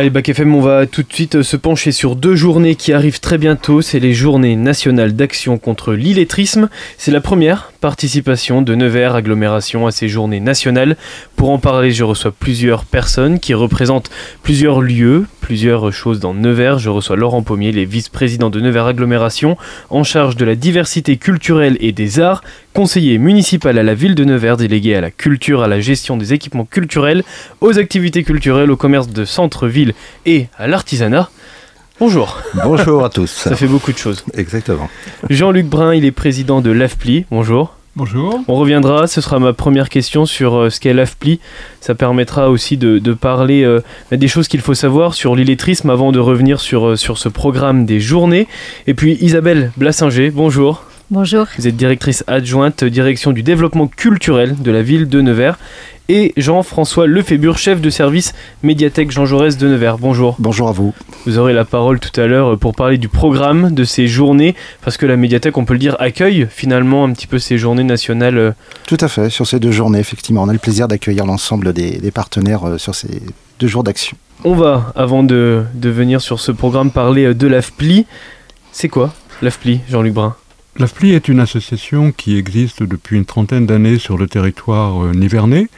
Allez, Bac FM, on va tout de suite euh, se pencher sur deux journées qui arrivent très bientôt. C'est les journées nationales d'action contre l'illettrisme. C'est la première participation de Nevers agglomération à ces journées nationales. Pour en parler, je reçois plusieurs personnes qui représentent plusieurs lieux, plusieurs choses dans Nevers. Je reçois Laurent Pommier, les vice-présidents de Nevers agglomération, en charge de la diversité culturelle et des arts, conseiller municipal à la ville de Nevers, délégué à la culture, à la gestion des équipements culturels, aux activités culturelles, au commerce de centre-ville et à l'artisanat. Bonjour. Bonjour à tous. Ça fait beaucoup de choses. Exactement. Jean-Luc Brun, il est président de l'AFPLI. Bonjour. Bonjour. On reviendra, ce sera ma première question sur euh, ce qu'est l'AFPLI. Ça permettra aussi de, parler euh, des choses qu'il faut savoir sur l'illettrisme avant de revenir sur, euh, sur ce programme des journées. Et puis Isabelle Blassinger, bonjour. Bonjour. Vous êtes directrice adjointe direction du développement culturel de la ville de Nevers. Et Jean-François Lefébure, chef de service médiathèque Jean Jaurès de Nevers. Bonjour. Bonjour à vous. Vous aurez la parole tout à l'heure pour parler du programme de ces journées, parce que la médiathèque, on peut le dire, accueille finalement un petit peu ces journées nationales. Tout à fait, sur ces deux journées, effectivement. On a le plaisir d'accueillir l'ensemble des, partenaires euh, sur ces deux jours d'action. On va, avant de, de venir sur ce programme, parler euh, de l'AFPLI. C'est quoi l'AFPLI, Jean-Luc Brun? L'AFPLI est une association qui existe depuis une trentaine d'années sur le territoire euh, nivernais.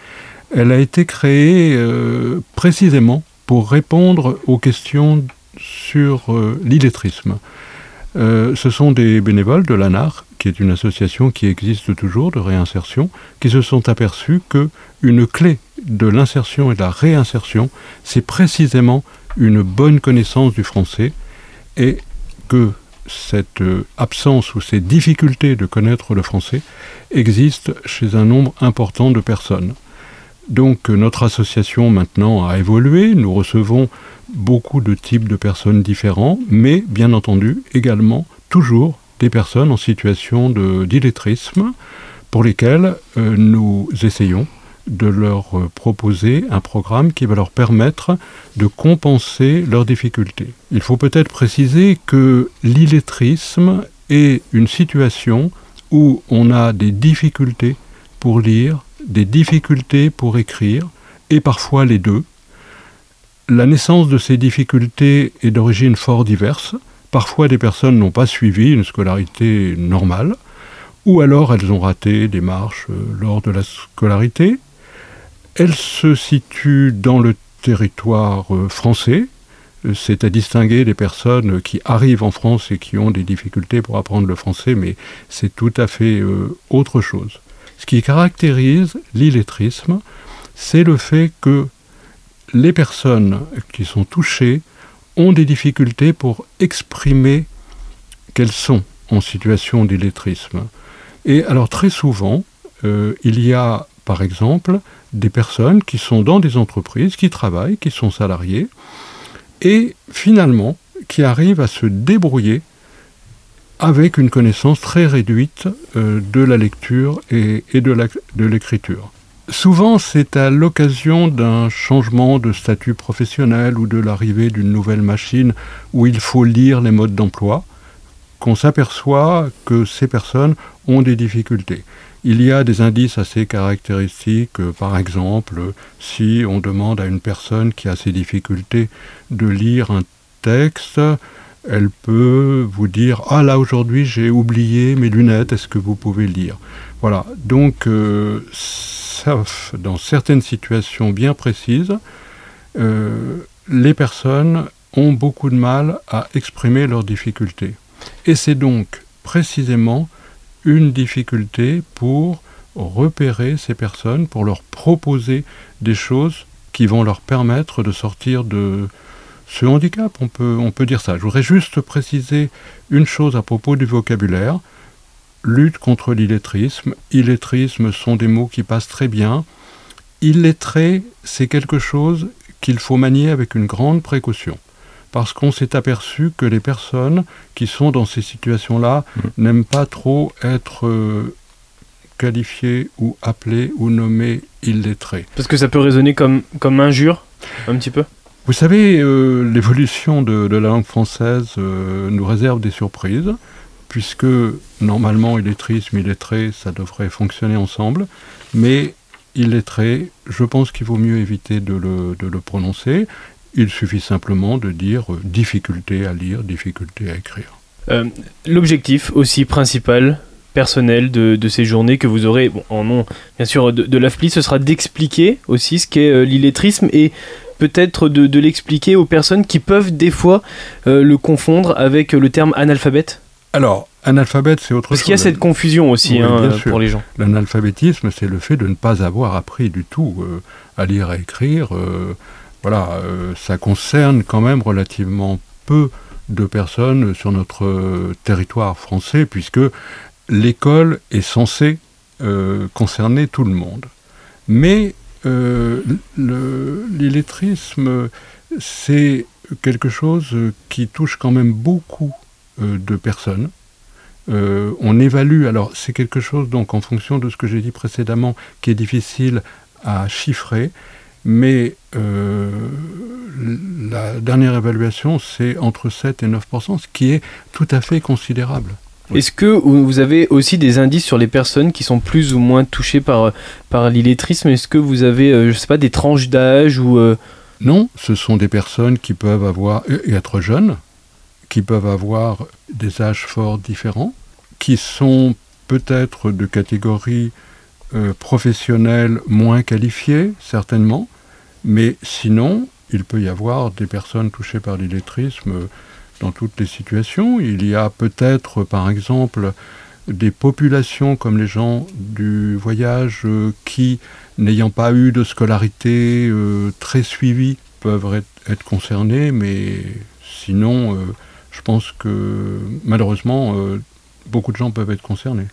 Elle a été créée euh, précisément pour répondre aux questions sur euh, l'illettrisme. ce sont des bénévoles de l'ANAR, qui est une association qui existe toujours de réinsertion, qui se sont aperçus que une clé de l'insertion et de la réinsertion, c'est précisément une bonne connaissance du français et que cette euh, absence ou ces difficultés de connaître le français existent chez un nombre important de personnes. Donc euh, notre association maintenant a évolué, nous recevons beaucoup de types de personnes différents, mais bien entendu également toujours des personnes en situation d'illettrisme pour lesquelles euh, nous essayons de leur euh, proposer un programme qui va leur permettre de compenser leurs difficultés. Il faut peut-être préciser que l'illettrisme est une situation où on a des difficultés pour lire, des difficultés pour écrire, et parfois les deux. La naissance de ces difficultés est d'origine fort diverse. Parfois des personnes n'ont pas suivi une scolarité normale, ou alors elles ont raté des marches euh, lors de la scolarité, elle se situe dans le territoire euh, français, c'est à distinguer des personnes qui arrivent en France et qui ont des difficultés pour apprendre le français, mais c'est tout à fait euh, autre chose. Ce qui caractérise l'illettrisme, c'est le fait que les personnes qui sont touchées ont des difficultés pour exprimer qu'elles sont en situation d'illettrisme. Et alors très souvent, euh, il y a par exemple des personnes qui sont dans des entreprises, qui travaillent, qui sont salariés, et finalement qui arrivent à se débrouiller avec une connaissance très réduite euh, de la lecture et, de l'écriture. Souvent, c'est à l'occasion d'un changement de statut professionnel ou de l'arrivée d'une nouvelle machine où il faut lire les modes d'emploi qu'on s'aperçoit que ces personnes ont des difficultés. Il y a des indices assez caractéristiques, euh, par exemple, si on demande à une personne qui a ces difficultés de lire un texte, elle peut vous dire Ah là aujourd'hui j'ai oublié mes lunettes, est-ce que vous pouvez lire? Voilà, donc euh, dans certaines situations bien précises, euh, les personnes ont beaucoup de mal à exprimer leurs difficultés. Et c'est donc précisément une difficulté pour repérer ces personnes, pour leur proposer des choses qui vont leur permettre de sortir de ce handicap, on peut, dire ça. Je voudrais juste préciser une chose à propos du vocabulaire. Lutte contre l'illettrisme. Illettrisme sont des mots qui passent très bien. Illettré, c'est quelque chose qu'il faut manier avec une grande précaution parce qu'on s'est aperçu que les personnes qui sont dans ces situations-là mm. n'aiment pas trop être euh, qualifiées ou appelées ou nommées illettrées. Parce que ça peut résonner comme, comme injure, un petit peu? Vous savez, euh, l'évolution de, la langue française euh, nous réserve des surprises, puisque normalement illettrisme, illettré, ça devrait fonctionner ensemble, mais illettré, je pense qu'il vaut mieux éviter de le, de le prononcer il suffit simplement de dire difficulté à lire, difficulté à écrire. L'objectif aussi principal personnel de, ces journées que vous aurez en nom bien sûr de, de l'AFPLI, ce sera d'expliquer aussi ce qu'est l'illettrisme et peut-être de, l'expliquer aux personnes qui peuvent des fois le confondre avec le terme analphabète Alors, analphabète, c'est autre chose. Parce qu'il y a cette confusion aussi hein, pour les gens. L'analphabétisme, c'est le fait de ne pas avoir appris du tout à lire et écrire. Voilà, ça concerne quand même relativement peu de personnes sur notre territoire français, puisque l'école est censée euh, concerner tout le monde. Mais euh, l'illettrisme, c'est quelque chose qui touche quand même beaucoup euh, de personnes. on évalue, alors c'est quelque chose donc en fonction de ce que j'ai dit précédemment qui est difficile à chiffrer, mais la dernière évaluation c'est entre 7 et 9 ce qui est tout à fait considérable. Est-ce que vous avez aussi des indices sur les personnes qui sont plus ou moins touchées par, par l'illettrisme? Est-ce que vous avez, euh, je sais pas, des tranches d'âge ou euh, Non, ce sont des personnes qui peuvent avoir, et être jeunes, qui peuvent avoir des âges forts différents, qui sont peut-être de catégories euh, professionnelles moins qualifiées, certainement, mais sinon, il peut y avoir des personnes touchées par l'illettrisme dans toutes les situations. Il y a peut-être, par exemple, des populations comme les gens du voyage euh, qui, n'ayant pas eu de scolarité euh, très suivie, peuvent être, concernés, mais sinon, je pense que malheureusement, beaucoup de gens peuvent être concernés.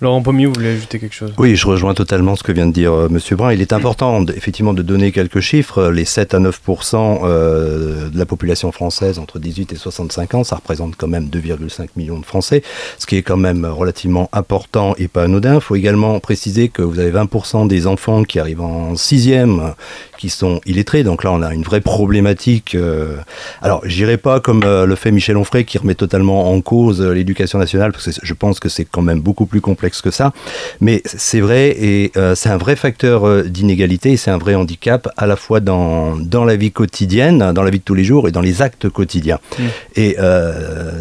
Laurent Pommier, vous voulez ajouter quelque chose? Oui, je rejoins totalement ce que vient de dire euh, M. Brun. Il est important effectivement de donner quelques chiffres. Les 7 à 9% euh, de la population française entre 18 et 65 ans, ça représente quand même 2,5 millions de Français, ce qui est quand même relativement important et pas anodin. Il faut également préciser que vous avez 20% des enfants qui arrivent en sixième qui sont illettrés. Donc là, on a une vraie problématique. Euh, alors, j'irai pas comme le fait Michel Onfray qui remet totalement en cause l'éducation nationale, parce que je pense que c'est quand même beaucoup plus complexe que ça. Mais c'est vrai et euh, c'est un vrai facteur euh, d'inégalité et c'est un vrai handicap à la fois dans, dans la vie quotidienne, dans la vie de tous les jours et dans les actes quotidiens. Mmh. Et euh,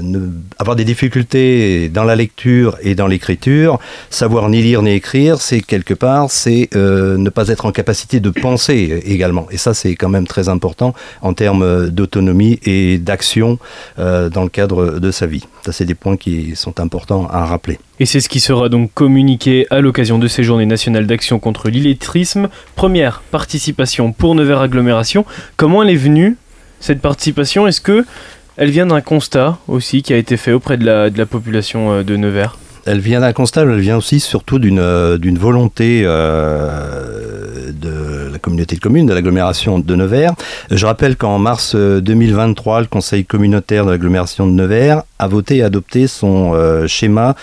avoir des difficultés dans la lecture et dans l'écriture, savoir ni lire ni écrire, c'est quelque part, c'est ne pas être en capacité de penser également. Et ça, c'est quand même très important en termes d'autonomie et d'action dans le cadre de sa vie. Ça, c'est des points qui sont importants à rappeler. Et c'est ce qui sera donc communiqué à l'occasion de ces journées nationales d'action contre l'illettrisme. Première participation pour Nevers Agglomération. Comment elle est venue, cette participation? Est-ce que elle vient d'un constat aussi qui a été fait auprès de la, de la population euh, de Nevers? Elle vient d'un constat, elle vient aussi surtout d'une euh, volonté euh, de la communauté de communes, de l'agglomération de Nevers. Je rappelle qu'en mars 2023, le Conseil communautaire de l'agglomération de Nevers a voté et adopté son euh, schéma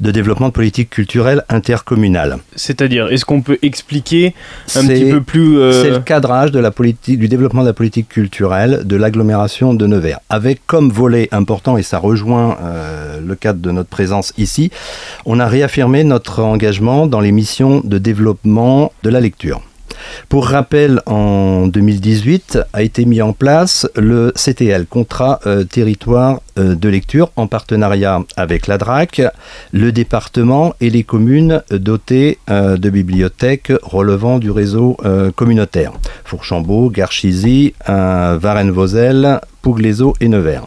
de développement de politique culturelle intercommunale. C'est-à-dire, est-ce qu'on peut expliquer un petit peu plus C'est le cadrage de la politique, du développement de la politique culturelle de l'agglomération de Nevers, avec comme volet important, et ça rejoint le cadre de notre présence ici, on a réaffirmé notre engagement dans les missions de développement de la lecture. Pour rappel, en 2018 a été mis en place le CTL, Contrat euh, Territoire euh, de Lecture, en partenariat avec la DRAC, le département et les communes dotées euh, de bibliothèques relevant du réseau communautaire. Fourchambault, Garchizy, Varennes-Vauzelles, Pouglézo et Nevers.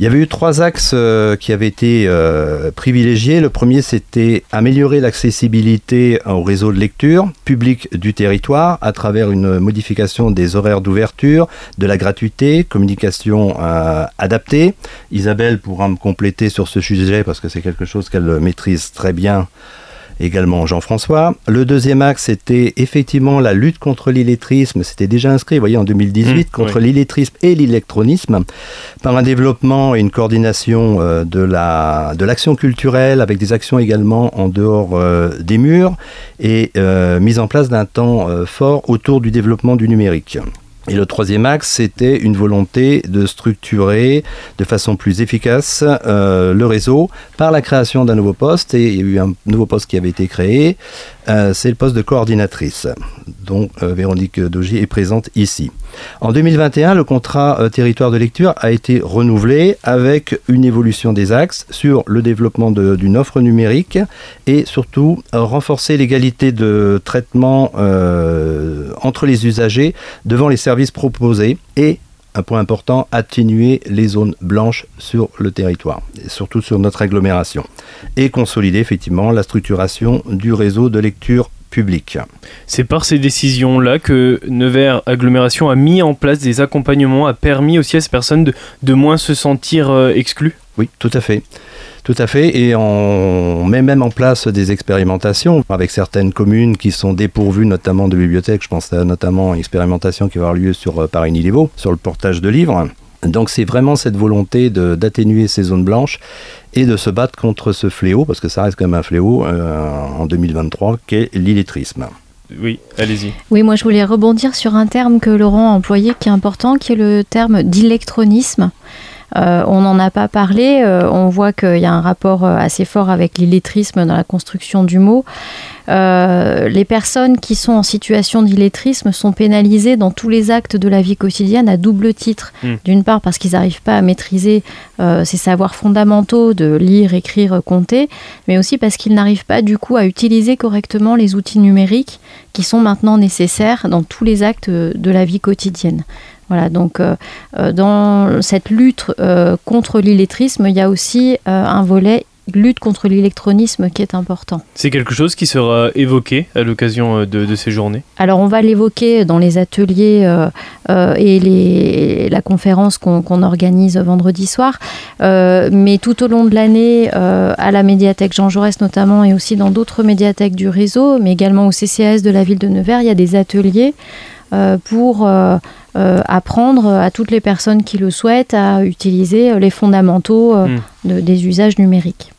Il y avait eu trois axes euh, qui avaient été euh, privilégiés. Le premier, c'était améliorer l'accessibilité au réseau de lecture public du territoire à travers une modification des horaires d'ouverture, de la gratuité, communication euh, adaptée. Isabelle pourra me compléter sur ce sujet parce que c'est quelque chose qu'elle maîtrise très bien également Jean-François. Le deuxième axe, c'était effectivement la lutte contre l'illettrisme. C'était déjà inscrit, vous voyez, en 2018, mmh, contre l'illettrisme et l'électronisme, par un développement et une coordination euh, de l'action la, de culturelle, avec des actions également en dehors euh, des murs, et euh, mise en place d'un temps fort autour du développement du numérique. Et le troisième axe, c'était une volonté de structurer de façon plus efficace euh, le réseau par la création d'un nouveau poste. Et il y a eu un nouveau poste qui avait été créé. Euh, c'est le poste de coordinatrice, dont euh, Véronique Dogy est présente ici. En 2021, le contrat territoire de lecture a été renouvelé avec une évolution des axes sur le développement d'une offre numérique et surtout renforcer l'égalité de traitement entre les usagers devant les services proposés et un point important, atténuer les zones blanches sur le territoire, et surtout sur notre agglomération, et consolider effectivement la structuration du réseau de lecture publique. C'est par ces décisions-là que Nevers Agglomération a mis en place des accompagnements, a permis aussi à ces personnes de, de moins se sentir euh, exclues? Oui, tout à fait. Tout à fait, et on met même en place des expérimentations avec certaines communes qui sont dépourvues notamment de bibliothèques. Je pense notamment à une expérimentation qui va avoir lieu sur euh, Paris-Niliveau, sur le portage de livres. Donc c'est vraiment cette volonté d'atténuer ces zones blanches et de se battre contre ce fléau, parce que ça reste quand même un fléau euh, en 2023, qu'est l'illettrisme. Oui, allez-y. Oui, moi je voulais rebondir sur un terme que Laurent a employé qui est important, qui est le terme d'électronisme. Euh, on n'en a pas parlé. Euh, on voit qu'il y a un rapport euh, assez fort avec l'illettrisme dans la construction du mot. les personnes qui sont en situation d'illettrisme sont pénalisées dans tous les actes de la vie quotidienne à double titre. Hmm. D'une part parce qu'ils n'arrivent pas à maîtriser ces savoirs fondamentaux de lire, écrire, compter, mais aussi parce qu'ils n'arrivent pas du coup à utiliser correctement les outils numériques qui sont maintenant nécessaires dans tous les actes de la vie quotidienne. Voilà, donc euh, euh, dans cette lutte euh, contre l'illettrisme, il y a aussi un volet lutte contre l'électronisme qui est important. C'est quelque chose qui sera évoqué à l'occasion de, ces journées? Alors on va l'évoquer dans les ateliers et les, la conférence qu'on organise vendredi soir, mais tout au long de l'année, à la médiathèque Jean Jaurès notamment et aussi dans d'autres médiathèques du réseau, mais également au CCAS de la ville de Nevers, il y a des ateliers pour apprendre à toutes les personnes qui le souhaitent à utiliser les fondamentaux euh, hmm. des usages numériques.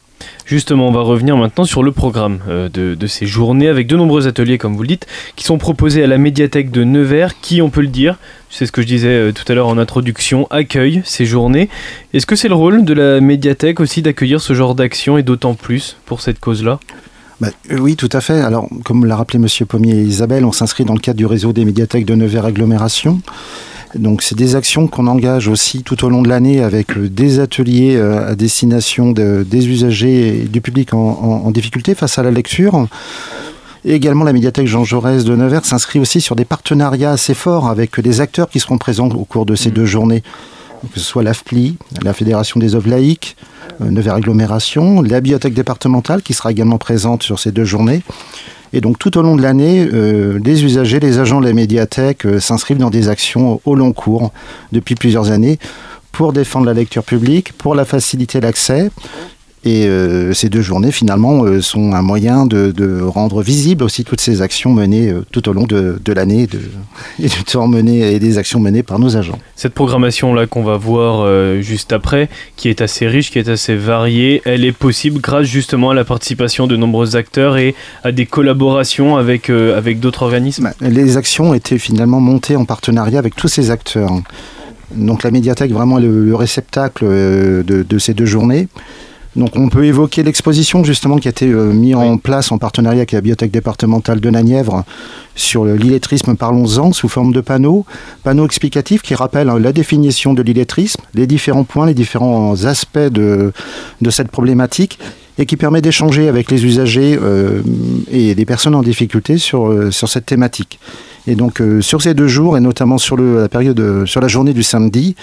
Justement, on va revenir maintenant sur le programme euh, de, ces journées avec de nombreux ateliers, comme vous le dites, qui sont proposés à la médiathèque de Nevers, qui, on peut le dire, c'est ce que je disais tout à l'heure en introduction, accueille ces journées. Est-ce que c'est le rôle de la médiathèque aussi d'accueillir ce genre d'action et d'autant plus pour cette cause-là? Bah, euh, oui, tout à fait. Alors, comme l'a rappelé M. Pommier et Isabelle, on s'inscrit dans le cadre du réseau des médiathèques de Nevers Agglomération. Donc, c'est des actions qu'on engage aussi tout au long de l'année avec des ateliers euh, à destination des usagers et du public en, difficulté face à la lecture. Et également, la médiathèque Jean Jaurès de Nevers s'inscrit aussi sur des partenariats assez forts avec des acteurs qui seront présents au cours de ces mmh. deux journées, que ce soit l'AFPLI, la Fédération des œuvres laïques, euh, Nevers Agglomération, la bibliothèque départementale qui sera également présente sur ces deux journées. Et donc tout au long de l'année, euh, les usagers, les agents de la médiathèque euh, s'inscrivent dans des actions au long cours depuis plusieurs années pour défendre la lecture publique, pour la faciliter l'accès et euh, ces deux journées, finalement, euh, sont un moyen de, rendre visible aussi toutes ces actions menées euh, tout au long de, l'année et du temps mené et des actions menées par nos agents. Cette programmation-là qu'on va voir juste après, qui est assez riche, qui est assez variée, elle est possible grâce justement à la participation de nombreux acteurs et à des collaborations avec, avec d'autres organismes bah, Les actions étaient finalement montées en partenariat avec tous ces acteurs. Donc la médiathèque, vraiment le, réceptacle de ces deux journées. Donc on peut évoquer l'exposition justement qui a été euh, mise en place en partenariat avec la bibliothèque départementale de la Nièvre sur l'illettrisme parlons-en sous forme de panneaux, panneaux explicatifs qui rappellent hein, la définition de l'illettrisme, les différents points, les différents aspects de, de cette problématique et qui permet d'échanger avec les usagers euh, et des personnes en difficulté sur, euh, sur cette thématique. Et donc sur ces deux jours et notamment sur le, la période sur la journée du samedi,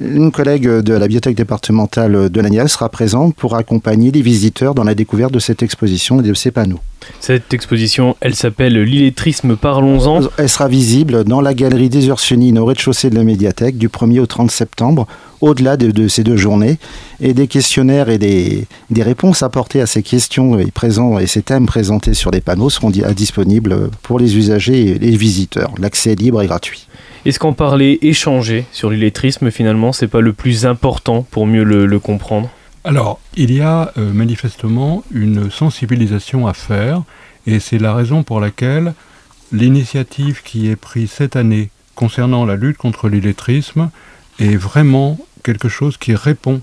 une collègue de la bibliothèque départementale de l'Agnès sera présente pour accompagner les visiteurs dans la découverte de cette exposition et de ces panneaux. Cette exposition, elle s'appelle L'illettrisme, parlons-en. Elle sera visible dans la galerie des Ursulines au rez-de-chaussée de la médiathèque du 1er au 30 septembre, au-delà de, ces deux journées. Et des questionnaires et des, réponses apportées à ces questions et, présents, et ces thèmes présentés sur les panneaux seront disponibles pour les usagers et les visiteurs. L'accès est libre et gratuit. Est-ce qu'en parler, échanger sur l'illettrisme, finalement, c'est pas le plus important pour mieux le, comprendre? Alors, il y a euh, manifestement une sensibilisation à faire, et c'est la raison pour laquelle l'initiative qui est prise cette année concernant la lutte contre l'illettrisme est vraiment quelque chose qui répond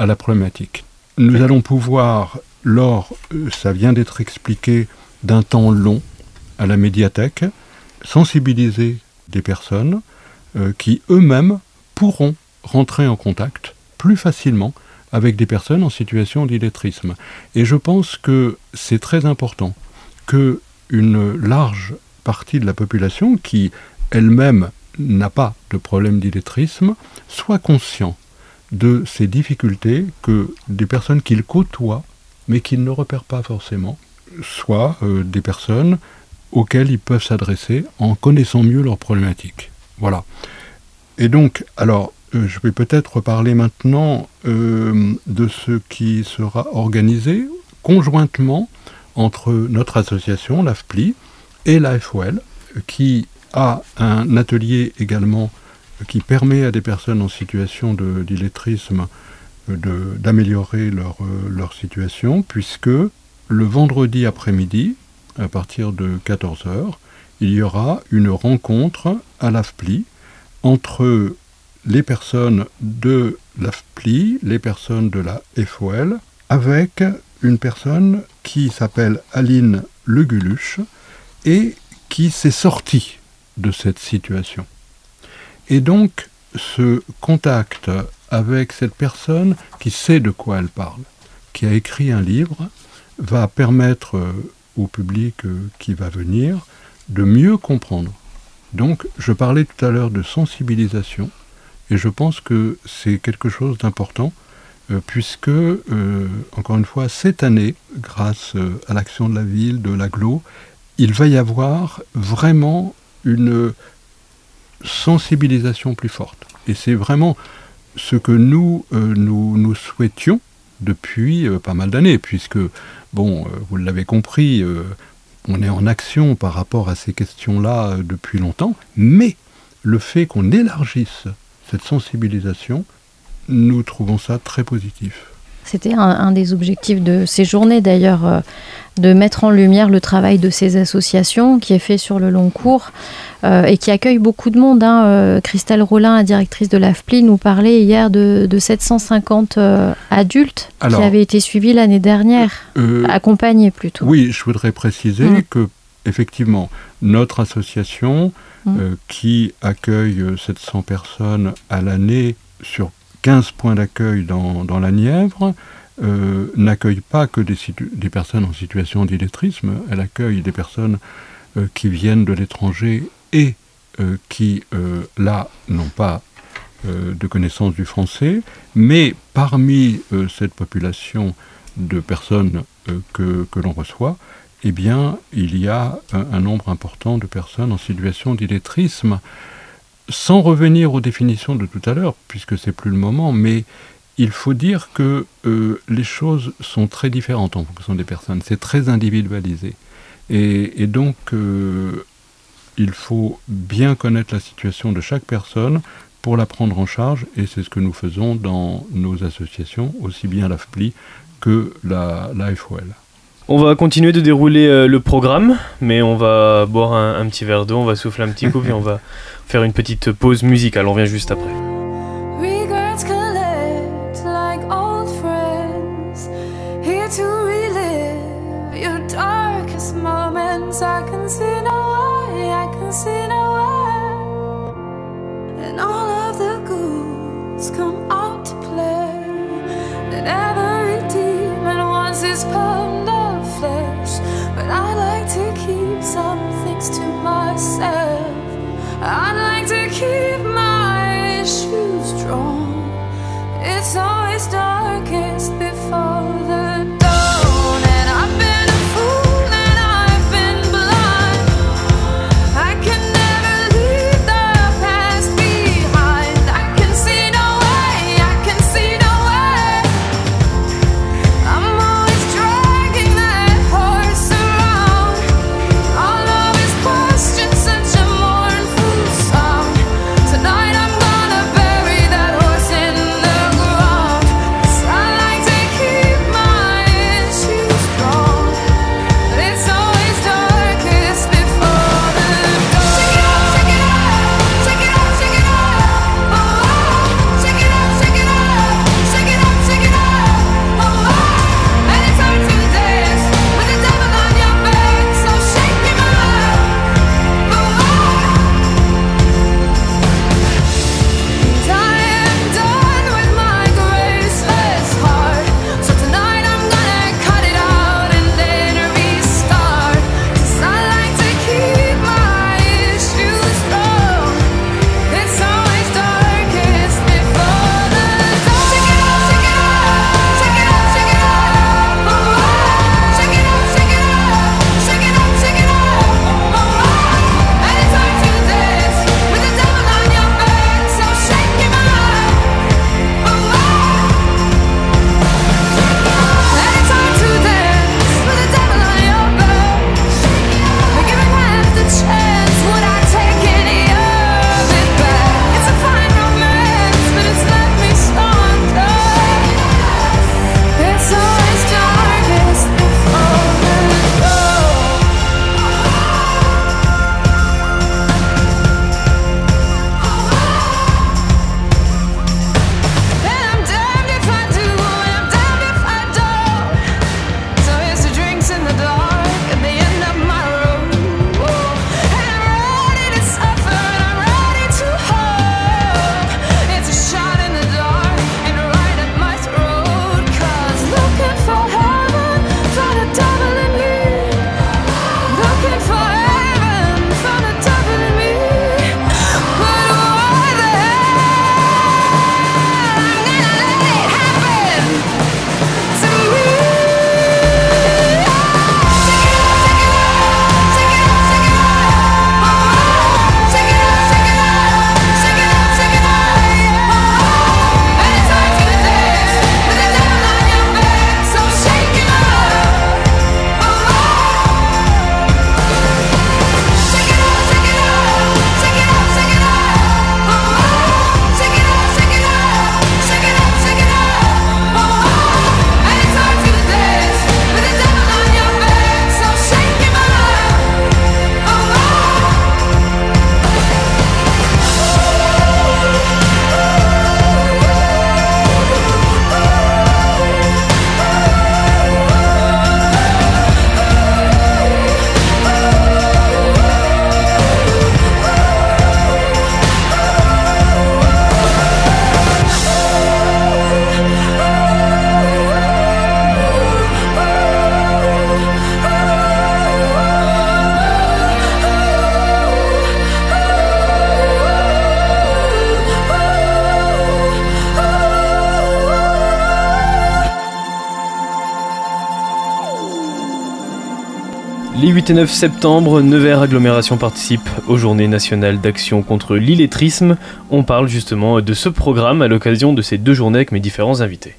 à la problématique. Nous allons pouvoir, lors, euh, ça vient d'être expliqué, d'un temps long à la médiathèque, sensibiliser des personnes euh, qui eux-mêmes pourront rentrer en contact plus facilement avec des personnes en situation d'illettrisme. Et je pense que c'est très important que une large partie de la population qui elle-même n'a pas de problème d'illettrisme soit conscient de ces difficultés que des personnes qu'il côtoie, mais qu'il ne repère pas forcément, soient euh, des personnes auxquelles ils peuvent s'adresser en connaissant mieux leurs problématiques. Voilà. Et donc, alors, euh, je vais peut-être parler maintenant euh, de ce qui sera organisé conjointement entre notre association, l'AFPLI, et l'AFOL, qui a un atelier également qui permet à des personnes en situation d'illettrisme d'améliorer leur, leur situation, puisque le vendredi après-midi, à partir de 14h, il y aura une rencontre à l'AFPLI entre les personnes de l'AFPLI, les personnes de la FOL, avec une personne qui s'appelle Aline Leguluche et qui s'est sortie de cette situation. Et donc, ce contact avec cette personne qui sait de quoi elle parle, qui a écrit un livre, va permettre public euh, qui va venir de mieux comprendre. Donc, je parlais tout à l'heure de sensibilisation, et je pense que c'est quelque chose d'important, euh, puisque, encore une fois, cette année, grâce à l'action de la ville, de l'aglo, il va y avoir vraiment une sensibilisation plus forte. Et c'est vraiment ce que nous, nous souhaitions depuis pas mal d'années, puisque Bon, euh, vous l'avez compris, euh, on est en action par rapport à ces questions-là euh, depuis longtemps, mais le fait qu'on élargisse cette sensibilisation, nous trouvons ça très positif. C'était un, des objectifs de ces journées d'ailleurs, de mettre en lumière le travail de ces associations qui est fait sur le long cours euh, et qui accueille beaucoup de monde. Hein. Euh, Christelle Rollin, la directrice de l'AFPLI, nous parlait hier de, 750 euh, adultes qui avaient été suivis l'année dernière, accompagnés plutôt. Oui, je voudrais préciser mm. que effectivement, notre association mm. qui accueille 700 personnes à l'année sur 15 points d'accueil dans, dans la Nièvre, euh, n'accueille pas que des, des, personnes en situation d'illettrisme, elle accueille des personnes euh, qui viennent de l'étranger et euh, qui, là, n'ont pas de connaissance du français, mais parmi cette population de personnes que, que l'on reçoit, eh bien, il y a un, nombre important de personnes en situation d'illettrisme. Sans revenir aux définitions de tout à l'heure, puisque c'est plus le moment, mais il faut dire que euh, les choses sont très différentes en fonction des personnes. C'est très individualisé. Et, donc, euh, il faut bien connaître la situation de chaque personne pour la prendre en charge. Et c'est ce que nous faisons dans nos associations, aussi bien l'AFPLI que la, la FOL. On va continuer de dérouler euh, le programme, mais on va boire un, un petit verre d'eau, on va souffler un petit coup, puis on va faire une petite pause musicale. On vient juste après. Les 8 et 9 septembre, Nevers Agglomération participe aux Journées nationales d'action contre l'illettrisme. On parle justement de ce programme à l'occasion de ces deux journées avec mes différents invités.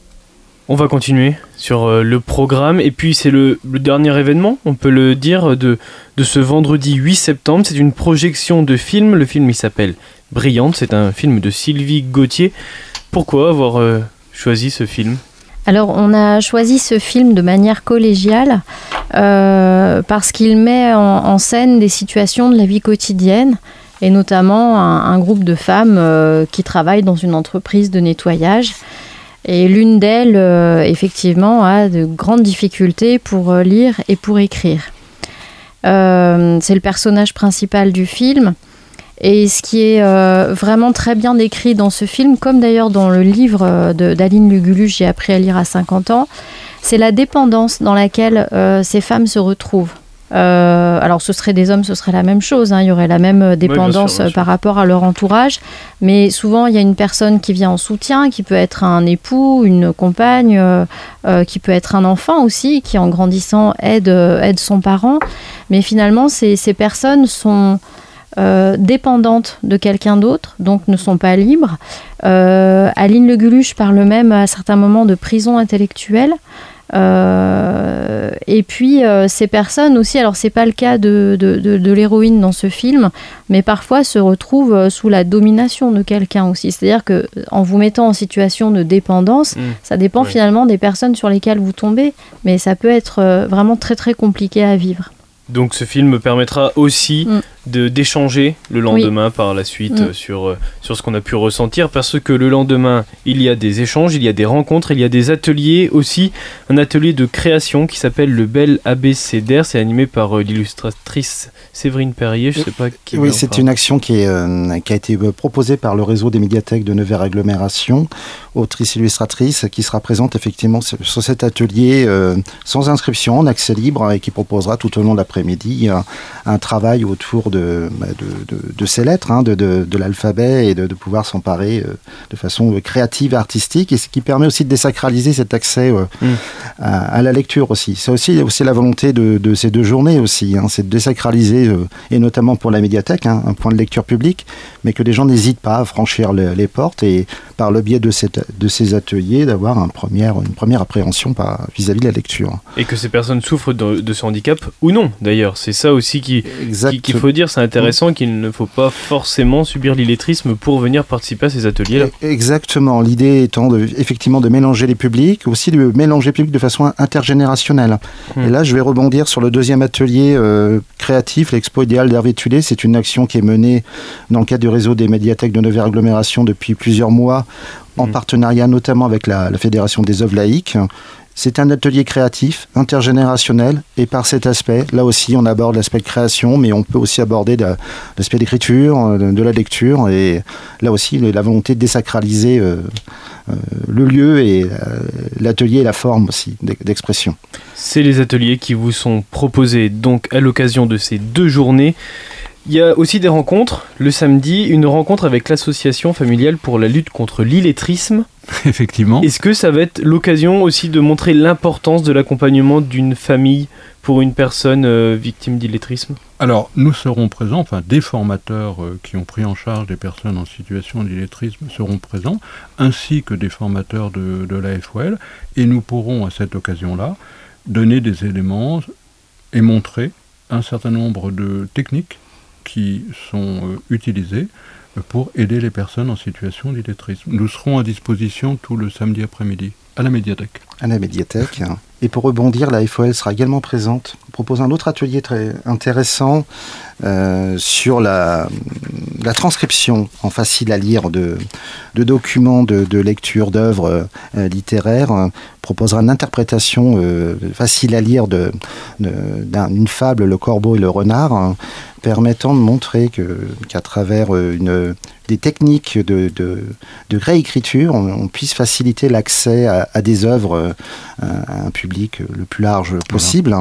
On va continuer sur euh, le programme et puis c'est le, dernier événement, on peut le dire, de, de ce vendredi 8 septembre. C'est une projection de film. Le film il s'appelle Brillante, c'est un film de Sylvie Gauthier. Pourquoi avoir euh, choisi ce film? Alors, on a choisi ce film de manière collégiale euh, parce qu'il met en, scène des situations de la vie quotidienne et notamment un, groupe de femmes euh, qui travaillent dans une entreprise de nettoyage. Et l'une d'elles, euh, effectivement, a de grandes difficultés pour lire et pour écrire. C'est le personnage principal du film. Et ce qui est euh, vraiment très bien décrit dans ce film, comme d'ailleurs dans le livre euh, d'Aline Lugulus, J'ai appris à lire à 50 ans, c'est la dépendance dans laquelle euh, ces femmes se retrouvent. alors ce serait des hommes, ce serait la même chose, hein. il y aurait la même dépendance par rapport à leur entourage, mais souvent il y a une personne qui vient en soutien, qui peut être un époux, une compagne, qui peut être un enfant aussi, qui en grandissant aide, aide son parent, mais finalement ces, ces personnes sont euh, dépendantes de quelqu'un d'autre, donc ne sont pas libres. Euh, Aline Le Guluche parle même à certains moments de prison intellectuelle. Euh, et puis ces personnes aussi, alors c'est pas le cas de, de, l'héroïne dans ce film, mais parfois se retrouvent sous la domination de quelqu'un aussi. C'est-à-dire que en vous mettant en situation de dépendance, mmh. ça dépend finalement des personnes sur lesquelles vous tombez, mais ça peut être vraiment très très compliqué à vivre. Donc ce film permettra aussi mm de d'échanger le lendemain par la suite mm. sur, euh, sur ce qu'on a pu ressentir parce que le lendemain il y a des échanges, il y a des rencontres, il y a des ateliers aussi, un atelier de création qui s'appelle le Bel ABCDR, c'est animé par euh, l'illustratrice Séverine Perrier, je sais pas qui Oui, c'est une action qui, est, euh, qui a été proposée par le réseau des médiathèques de Nevers Agglomération, autrice illustratrice qui sera présente effectivement sur, cet atelier sans inscription, en accès libre et qui proposera tout au long de l'après-midi un, un travail autour bah, de, de, ces lettres, hein, de, l'alphabet et de, pouvoir s'emparer euh, de façon créative et artistique, et ce qui permet aussi de désacraliser cet accès euh, mm. à, la lecture aussi. C'est aussi, aussi la volonté de, ces deux journées aussi, hein, c'est de désacraliser, euh, et notamment pour la médiathèque, hein, un point de lecture public, mais que les gens n'hésitent pas à franchir les portes et par le biais de, cette, de ces ateliers d'avoir un première, une première appréhension vis-à-vis de la lecture. Et que ces personnes souffrent de, ce handicap ou non d'ailleurs, c'est ça aussi qu'il qui, faut dire c'est intéressant qu'il ne faut pas forcément subir l'illettrisme pour venir participer à ces ateliers-là. Exactement. L'idée étant de, effectivement de mélanger les publics, aussi de mélanger les publics de façon intergénérationnelle. Hmm. Et là, je vais rebondir sur le deuxième atelier euh, créatif, l'Expo idéal d'Hervé Tulé. C'est une action qui est menée dans le cadre du réseau des médiathèques de Nevers Agglomération depuis plusieurs mois en hmm. partenariat notamment avec la, la Fédération des œuvres laïques. C'est un atelier créatif, intergénérationnel, et par cet aspect, là aussi, on aborde l'aspect création, mais on peut aussi aborder l'aspect d'écriture, euh, de la lecture, et là aussi, la volonté de désacraliser euh, euh, le lieu et l'atelier et la forme aussi d'expression. C'est les ateliers qui vous sont proposés donc à l'occasion de ces deux journées. Il y a aussi des rencontres. Le samedi, une rencontre avec l'association familiale pour la lutte contre l'illettrisme. Effectivement. Est-ce que ça va être l'occasion aussi de montrer l'importance de l'accompagnement d'une famille pour une personne euh, victime d'illettrisme? Alors, nous serons présents, enfin des formateurs euh, qui ont pris en charge des personnes en situation d'illettrisme seront présents, ainsi que des formateurs de, de l'AFOL, et nous pourrons à cette occasion-là donner des éléments et montrer un certain nombre de techniques qui sont euh, utilisés pour aider les personnes en situation d'illettrisme. Nous serons à disposition tout le samedi après-midi à la médiathèque. À la médiathèque. Et pour rebondir, la FOL sera également présente. On propose un autre atelier très intéressant euh, sur la, transcription en facile à lire de, de documents de, lecture d'œuvres euh, littéraires. Proposera une interprétation facile à lire d'une de, fable, Le Corbeau et le Renard permettant de montrer qu'à travers euh, une, des techniques de, de, de réécriture, on, puisse faciliter l'accès à, des œuvres euh, à un public le plus large possible.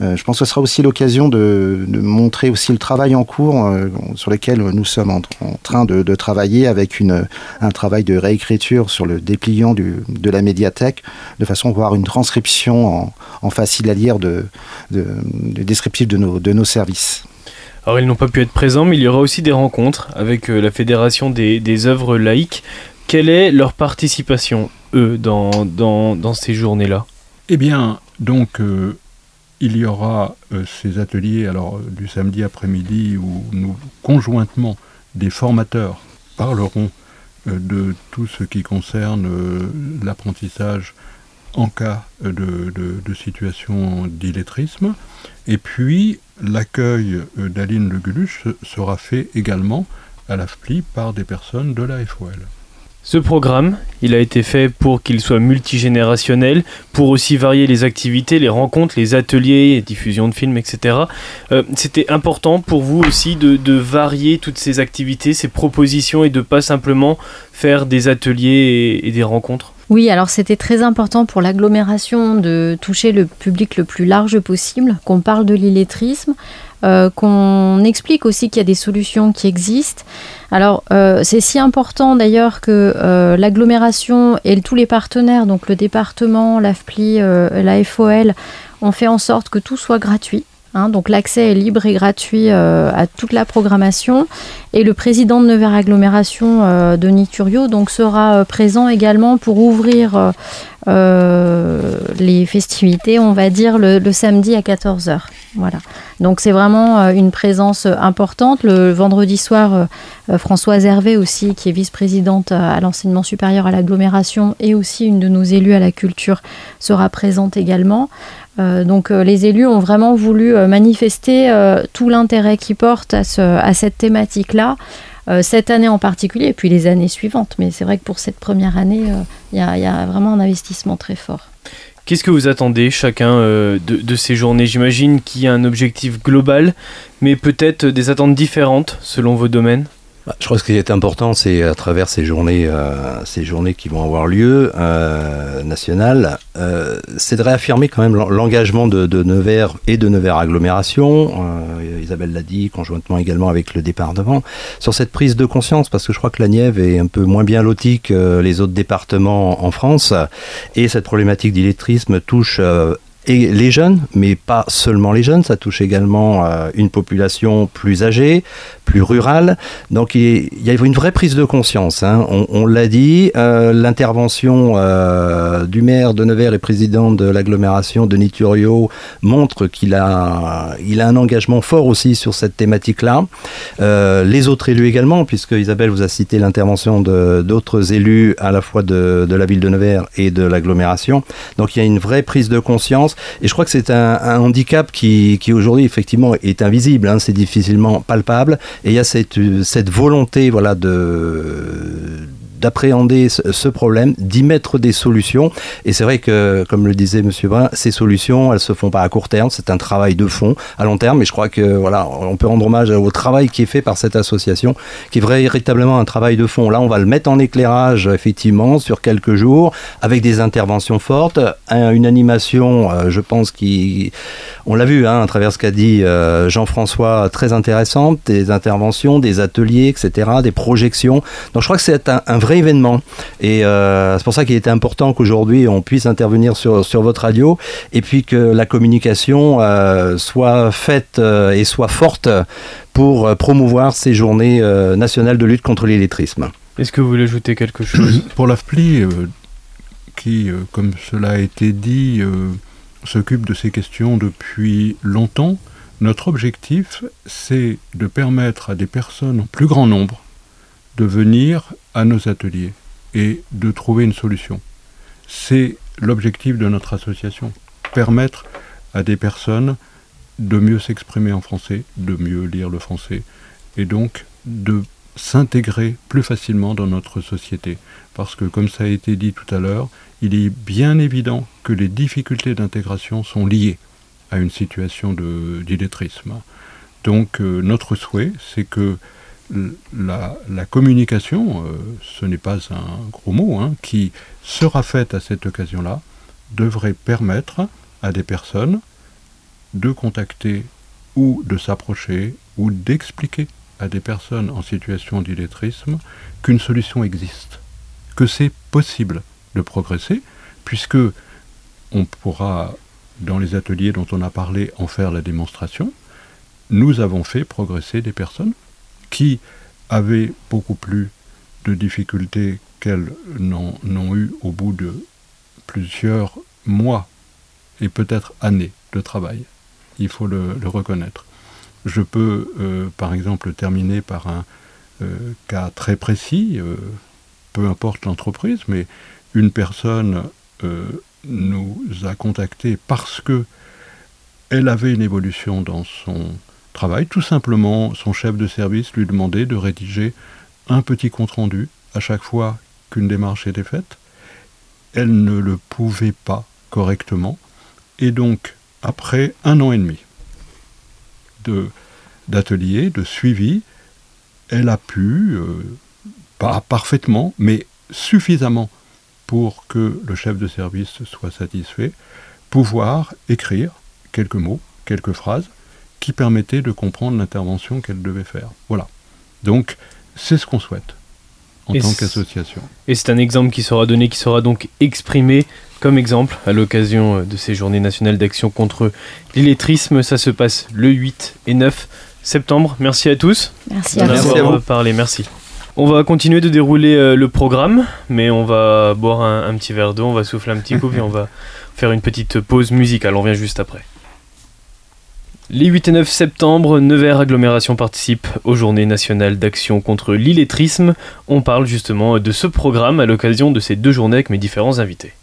je pense que ce sera aussi l'occasion de, montrer aussi le travail en cours sur lequel nous sommes en, train de, travailler avec une, un travail de réécriture sur le dépliant de la médiathèque, de façon à avoir une transcription en, facile à lire de, de, descriptif de nos, de nos services. Alors ils n'ont pas pu être présents, mais il y aura aussi des rencontres avec la Fédération des, œuvres laïques. Quelle est leur participation, eux, dans, dans, ces journées-là? Eh bien, donc, euh, il y aura euh, ces ateliers alors, euh, du samedi après-midi où nous, conjointement, des formateurs parleront de tout ce qui concerne l'apprentissage en cas de, de situation d'illettrisme. Et puis, l'accueil d'Aline Le Guluche sera fait également à l'AFPLI par des personnes de la FOL. Ce programme, il a été fait pour qu'il soit multigénérationnel, pour aussi varier les activités, les rencontres, les ateliers, diffusion de films, etc. Euh, c'était important pour vous aussi de, varier toutes ces activités, ces propositions et de pas simplement faire des ateliers et des rencontres? Oui, alors c'était très important pour l'agglomération de toucher le public le plus large possible, qu'on parle de l'illettrisme, euh, qu'on explique aussi qu'il y a des solutions qui existent. Alors euh, c'est si important d'ailleurs que euh, l'agglomération et tous les partenaires, donc le département, l'AFPLI, la FOL, ont fait en sorte que tout soit gratuit. Hein. donc l'accès est libre et gratuit à toute la programmation. Et le président de Nevers Agglomération, Denis Turio, sera présent également pour ouvrir les festivités, on va dire, le, le samedi à 14h. Voilà. Donc c'est vraiment euh, une présence euh, importante. Le vendredi soir, euh, Françoise Hervé aussi, qui est vice-présidente à l'enseignement supérieur à l'agglomération et aussi une de nos élus à la culture, sera présente également. donc les élus ont vraiment voulu manifester tout l'intérêt qu'ils portent à, cette thématique-là. cette année en particulier, et puis les années suivantes. Mais c'est vrai que pour cette première année, il y, a vraiment un investissement très fort. Qu'est-ce que vous attendez chacun euh, de, ces journées? J'imagine qu'il y a un objectif global, mais peut-être des attentes différentes selon vos domaines? Je crois que ce qui est important, c'est à travers ces journées, euh, ces journées qui vont avoir lieu euh, nationales, euh, c'est de réaffirmer quand même l'engagement de, Nevers et de Nevers agglomération. Isabelle l'a dit, conjointement également avec le département, sur cette prise de conscience, parce que je crois que la Nièvre est un peu moins bien lotie que les autres départements en France, et cette problématique d'illettrisme touche et les jeunes, mais pas seulement les jeunes, ça touche également euh, une population plus âgée, plus rurale. Donc il y a une vraie prise de conscience. Hein. On, l'a dit, euh, l'intervention euh, du maire de Nevers et président de l'agglomération de Niturio montre qu'il a, il a un engagement fort aussi sur cette thématique-là. les autres élus également, puisque Isabelle vous a cité l'intervention d'autres élus à la fois de la ville de Nevers et de l'agglomération. Donc il y a une vraie prise de conscience. Et je crois que c'est un, handicap qui, aujourd'hui, effectivement, est invisible, hein, c'est difficilement palpable. Et il y a cette, cette volonté voilà, de d'appréhender ce problème, d'y mettre des solutions. Et c'est vrai que, comme le disait M. Brun, ces solutions, elles se font pas à court terme. C'est un travail de fond à long terme. Et je crois que voilà, on peut rendre hommage au travail qui est fait par cette association, qui est véritablement un travail de fond. Là, on va le mettre en éclairage effectivement sur quelques jours, avec des interventions fortes, une animation, euh, je pense qui, on l'a vu hein, à travers ce qu'a dit euh, Jean-François, très intéressante, des interventions, des ateliers, etc., des projections. Donc je crois que c'est un vrai événement. Et euh, c'est pour ça qu'il était important qu'aujourd'hui on puisse intervenir sur, sur votre radio et puis que la communication euh, soit faite euh, et soit forte pour promouvoir ces journées nationales de lutte contre l'illettrisme. Est-ce que vous voulez ajouter quelque chose? Pour l'AFPLI, qui, comme cela a été dit, s'occupe de ces questions depuis longtemps, notre objectif, c'est de permettre à des personnes en plus grand nombre de venir à nos ateliers et de trouver une solution. C'est l'objectif de notre association, permettre à des personnes de mieux s'exprimer en français, de mieux lire le français, et donc de s'intégrer plus facilement dans notre société. Parce que, comme ça a été dit tout à l'heure, il est bien évident que les difficultés d'intégration sont liées à une situation d'illettrisme. Donc euh, notre souhait, c'est que la, communication, euh, ce n'est pas un gros mot, hein, qui sera faite à cette occasion-là, devrait permettre à des personnes de contacter ou de s'approcher ou d'expliquer à des personnes en situation d'illettrisme qu'une solution existe, que c'est possible de progresser, puisque on pourra, dans les ateliers dont on a parlé, en faire la démonstration. Nous avons fait progresser des personnes qui avaient beaucoup plus de difficultés qu'elles n'ont eu au bout de plusieurs mois et peut-être années de travail. Il faut le, reconnaître. Je peux, euh, par exemple, terminer par un euh, cas très précis, euh, peu importe l'entreprise, mais une personne nous a contactés parce que elle avait une évolution dans son Tout simplement, son chef de service lui demandait de rédiger un petit compte-rendu à chaque fois qu'une démarche était faite. Elle ne le pouvait pas correctement. Et donc, après un an et demi d'atelier, de, suivi, elle a pu, euh, pas parfaitement, mais suffisamment pour que le chef de service soit satisfait, pouvoir écrire quelques mots, quelques phrases qui permettaient de comprendre l'intervention qu'elle devait faire. Voilà. Donc, c'est ce qu'on souhaite en tant qu'association. Et c'est un exemple qui sera donné, qui sera donc exprimé comme exemple à l'occasion euh, de ces journées nationales d'action contre l'illettrisme. Ça se passe le 8 et 9 septembre. Merci à tous. Merci à, vous. parlé. Merci. On va continuer de dérouler euh, le programme, mais on va boire un, petit verre d'eau, on va souffler un petit coup, et on va faire une petite pause musicale. On revient juste après. Les 8 et 9 septembre, Nevers Agglomération participe aux Journées nationales d'action contre l'illettrisme. On parle justement de ce programme à l'occasion de ces deux journées avec mes différents invités.